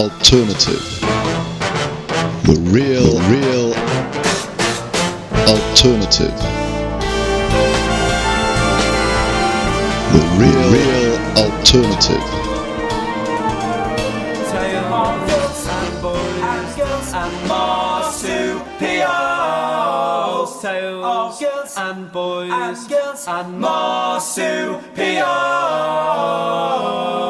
alternative. The real, real alternative. The real, real alternative. Tales and boys and marsupials. And boys and marsupials.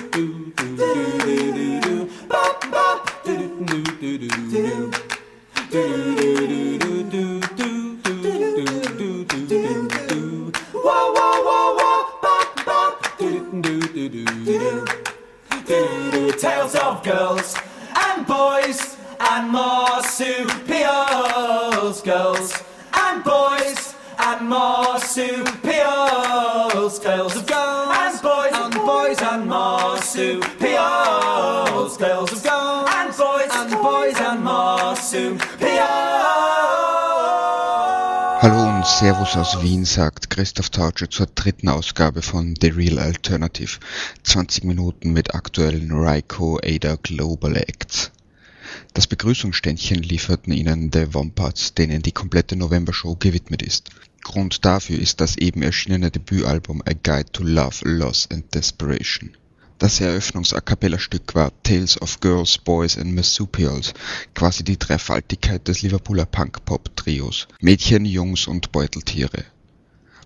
marsupials, tales of girls and boys and boys and marsupials, tales of girls and boys and boys and marsupials. Hallo und Servus aus Wien, sagt Christoph Tautsche zur dritten Ausgabe von The Real Alternative. 20 Minuten mit aktuellen Ryko Ada Global Acts. Das Begrüßungsständchen lieferten ihnen The Wombats, denen die komplette November-Show gewidmet ist. Grund dafür ist das eben erschienene Debütalbum A Guide to Love, Loss and Desperation. Das Eröffnungs-A-Cappella-Stück war Tales of Girls, Boys and Marsupials, quasi die Dreifaltigkeit des Liverpooler Punk-Pop-Trios. Mädchen, Jungs und Beuteltiere.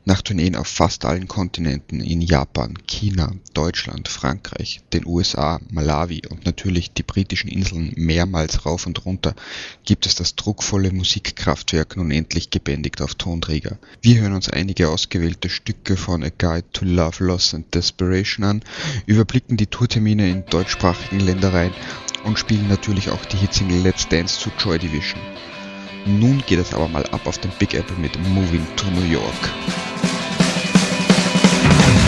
Nach Tourneen auf fast allen Kontinenten in Japan, China, Deutschland, Frankreich, den USA, Malawi und natürlich die britischen Inseln mehrmals rauf und runter, gibt es das druckvolle Musikkraftwerk nun endlich gebändigt auf Tonträger. Wir hören uns einige ausgewählte Stücke von A Guide to Love, Loss and Desperation an, überblicken die Tourtermine in deutschsprachigen Ländereien und spielen natürlich auch die Hitsingle Let's Dance zu Joy Division. Nun geht es aber mal ab auf den Big Apple mit Moving to New York. Thank you.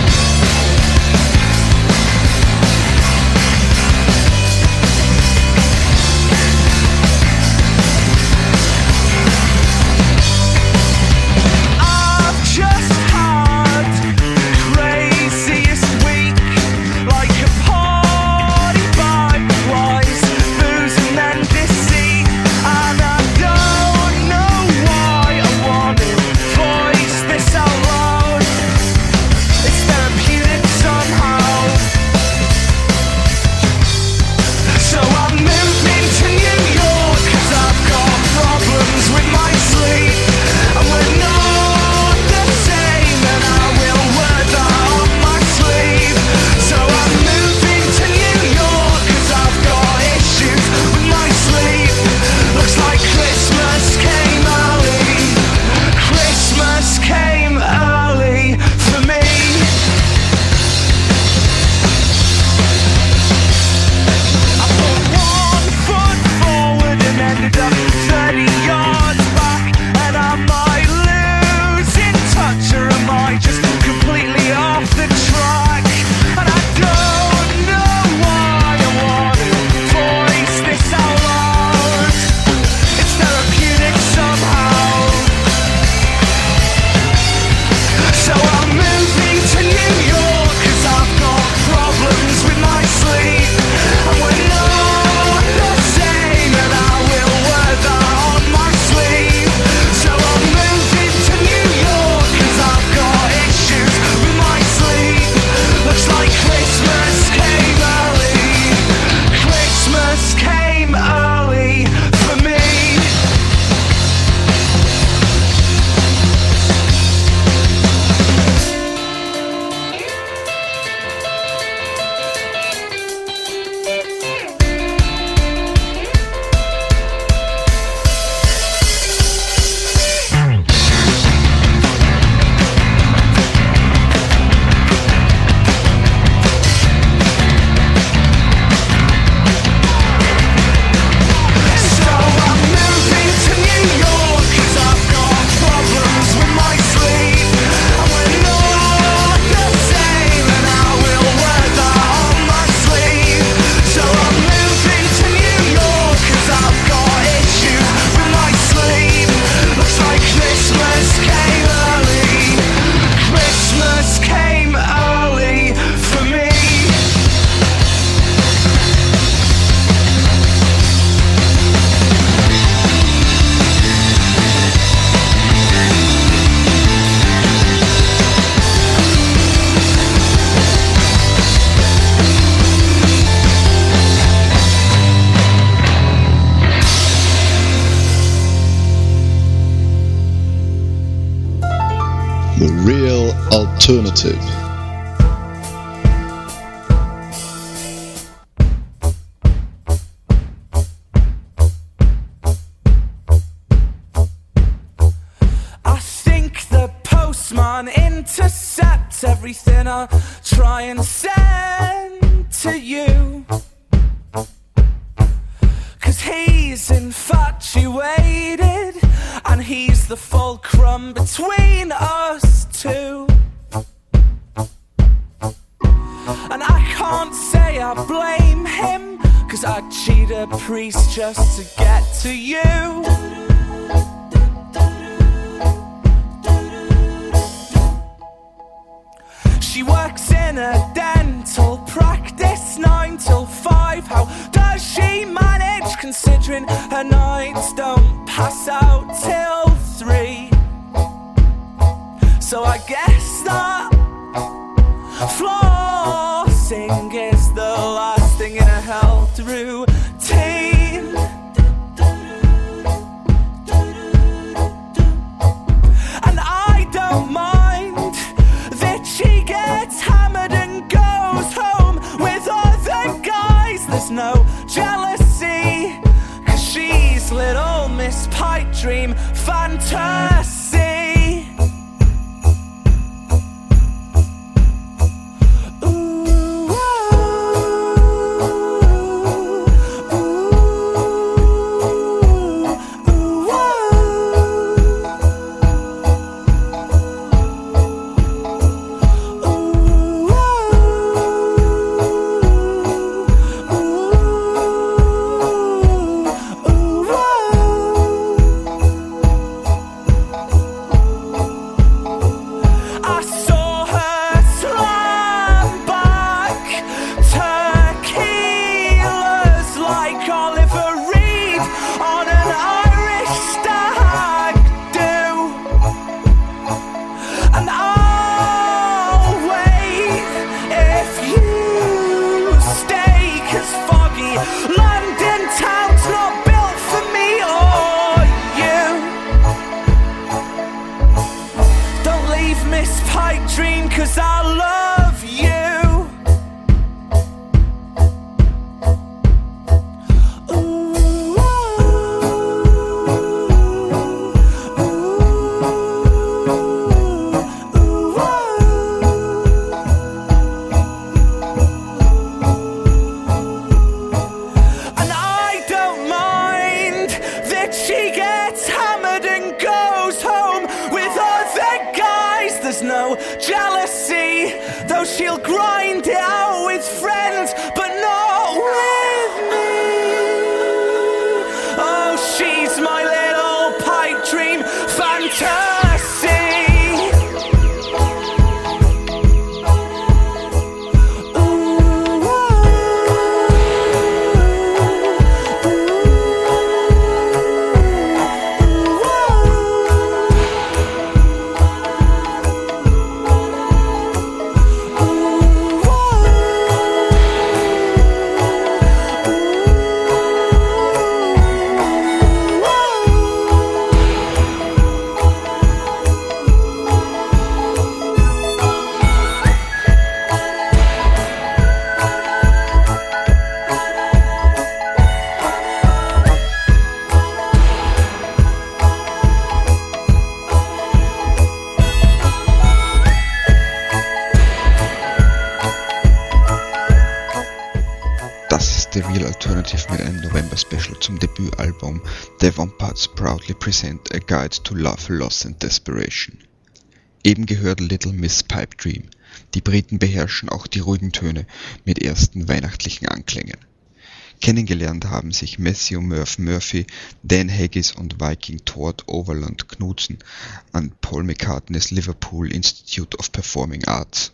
Alternative. I think the postman intercepts everything I try and send to you. Cause he's infatuated and he's the fulcrum between can't say I blame him, cause I'd cheat a priest just to get to you. She works in a dental practice nine till five. How does she manage considering her nights don't pass out till three? So I guess that she gets hammered and goes home with other guys. There's no jealousy, cause she's little Miss Pipe Dream fantasy. Alternative mit einem November-Special zum Debütalbum The Vamparts Proudly Present A Guide to Love, Loss and Desperation. Eben gehört Little Miss Pipe Dream. Die Briten beherrschen auch die ruhigen Töne mit ersten weihnachtlichen Anklängen. Kennengelernt haben sich Matthew Murph Murphy, Dan Haggis und Viking Todd Overland Knudsen an Paul McCartneys Liverpool Institute of Performing Arts.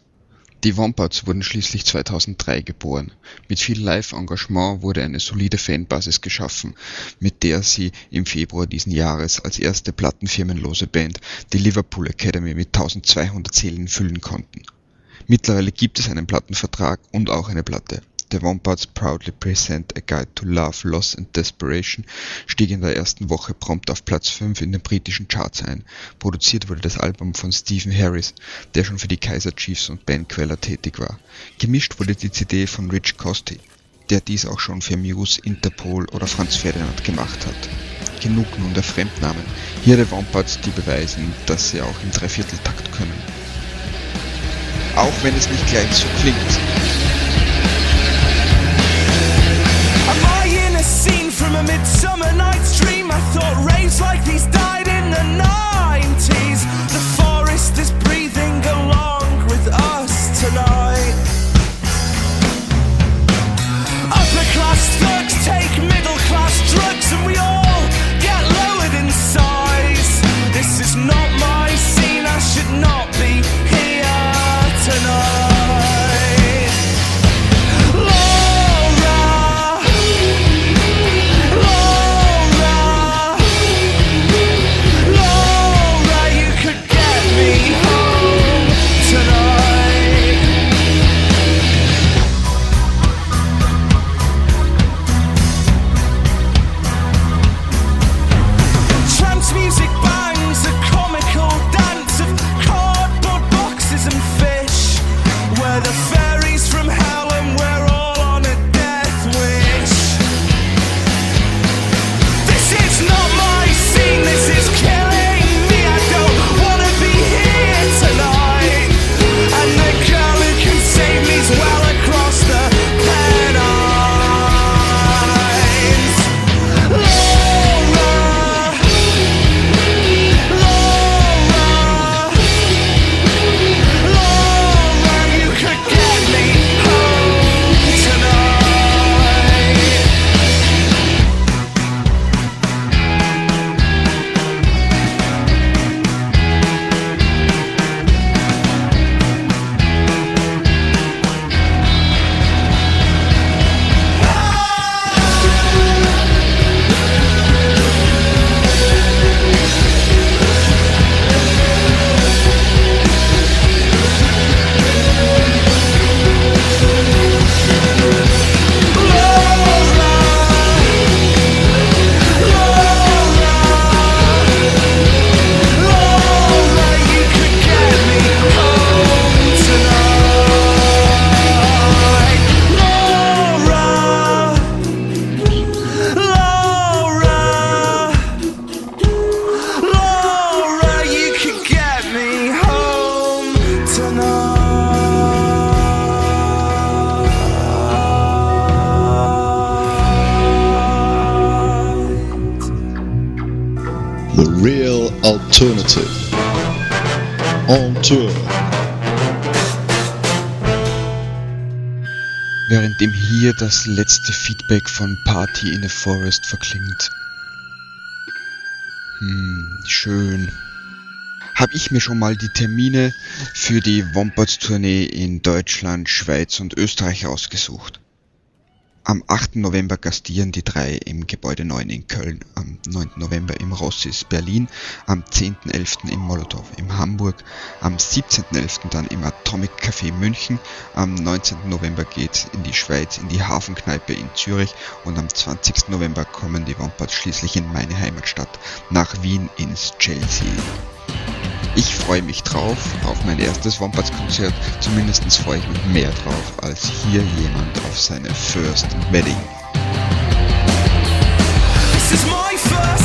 Die Wompards wurden schließlich 2003 geboren. Mit viel Live-Engagement wurde eine solide Fanbasis geschaffen, mit der sie im Februar diesen Jahres als erste plattenfirmenlose Band die Liverpool Academy mit 1200 Seelen füllen konnten. Mittlerweile gibt es einen Plattenvertrag und auch eine Platte. The Wombats proudly present A Guide to Love, Loss and Desperation stieg in der ersten Woche prompt auf Platz 5 in den britischen Charts ein. Produziert wurde das Album von Stephen Harris, der schon für die Kaiser Chiefs und Ben Queller tätig war. Gemischt wurde die CD von Rich Costi, der dies auch schon für Muse, Interpol oder Franz Ferdinand gemacht hat. Genug nun der Fremdnamen. Hier die Wombats, die beweisen, dass sie auch im Dreivierteltakt können. Auch wenn es nicht gleich so klingt. Midsummer night's dream? I thought raves like these died in the 90s. Alternative. On tour. Währenddem hier das letzte Feedback von Party in a Forest verklingt. Hm, schön. Hab ich mir schon mal die Termine für die Wombats-Tournee in Deutschland, Schweiz und Österreich ausgesucht. Am 8. November gastieren die drei im Gebäude 9 in Köln, am 9. November im Rossis Berlin, am 10.11. im Molotow in Hamburg, am 17.11. dann im Atomic Café München, am 19. November geht's in die Schweiz, in die Hafenkneipe in Zürich und am 20. November kommen die Wombats schließlich in meine Heimatstadt, nach Wien ins Chelsea. Ich freue mich drauf, auf mein erstes Wombats-Konzert. Zumindest freue ich mich mehr drauf, als hier jemand auf seine First Wedding. This is my first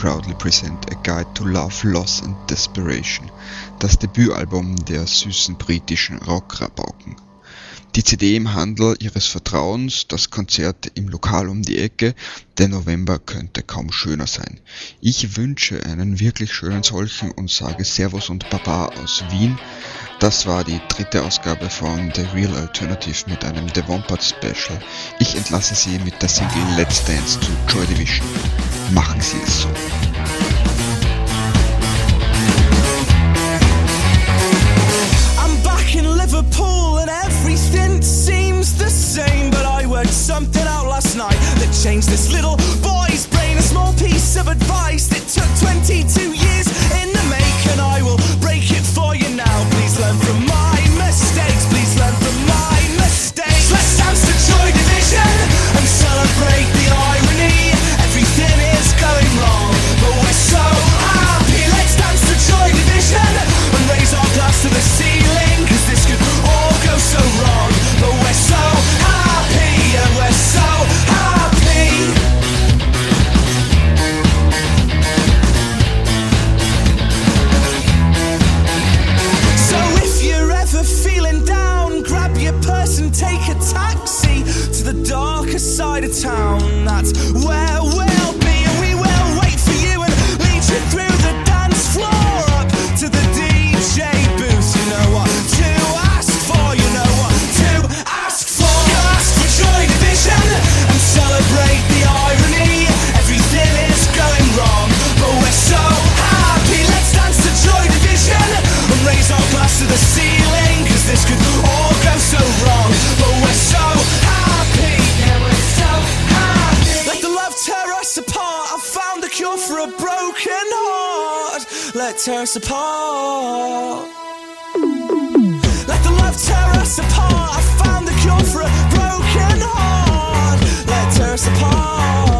proudly present A Guide to Love, Loss and Desperation, das Debütalbum der süßen britischen Rockrabauken. Die CD im Handel ihres Vertrauens, das Konzert im Lokal um die Ecke, der November könnte kaum schöner sein. Ich wünsche einen wirklich schönen solchen und sage Servus und Baba aus Wien. Das war die dritte Ausgabe von The Real Alternative mit einem The Wompert Special. Ich entlasse Sie mit der Single Let's Dance zu Joy Division. Machen Sie es so. the same, but I worked something out last night that changed this little boy's brain. A small piece of advice that took 22 years. that tear apart. Let the love tear us apart. I found the cure for a broken heart. Let tear us apart.